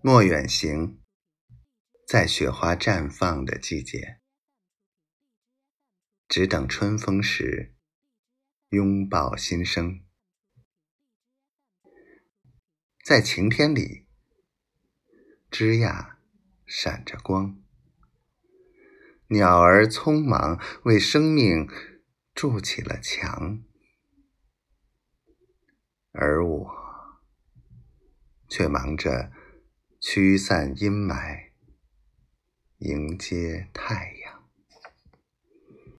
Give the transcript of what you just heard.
莫远行，在雪花绽放的季节，只等春风时，拥抱新生。在晴天里，枝桠闪着光，鸟儿匆忙为生命筑起了墙，而我却忙着。驱散阴霾，迎接太阳。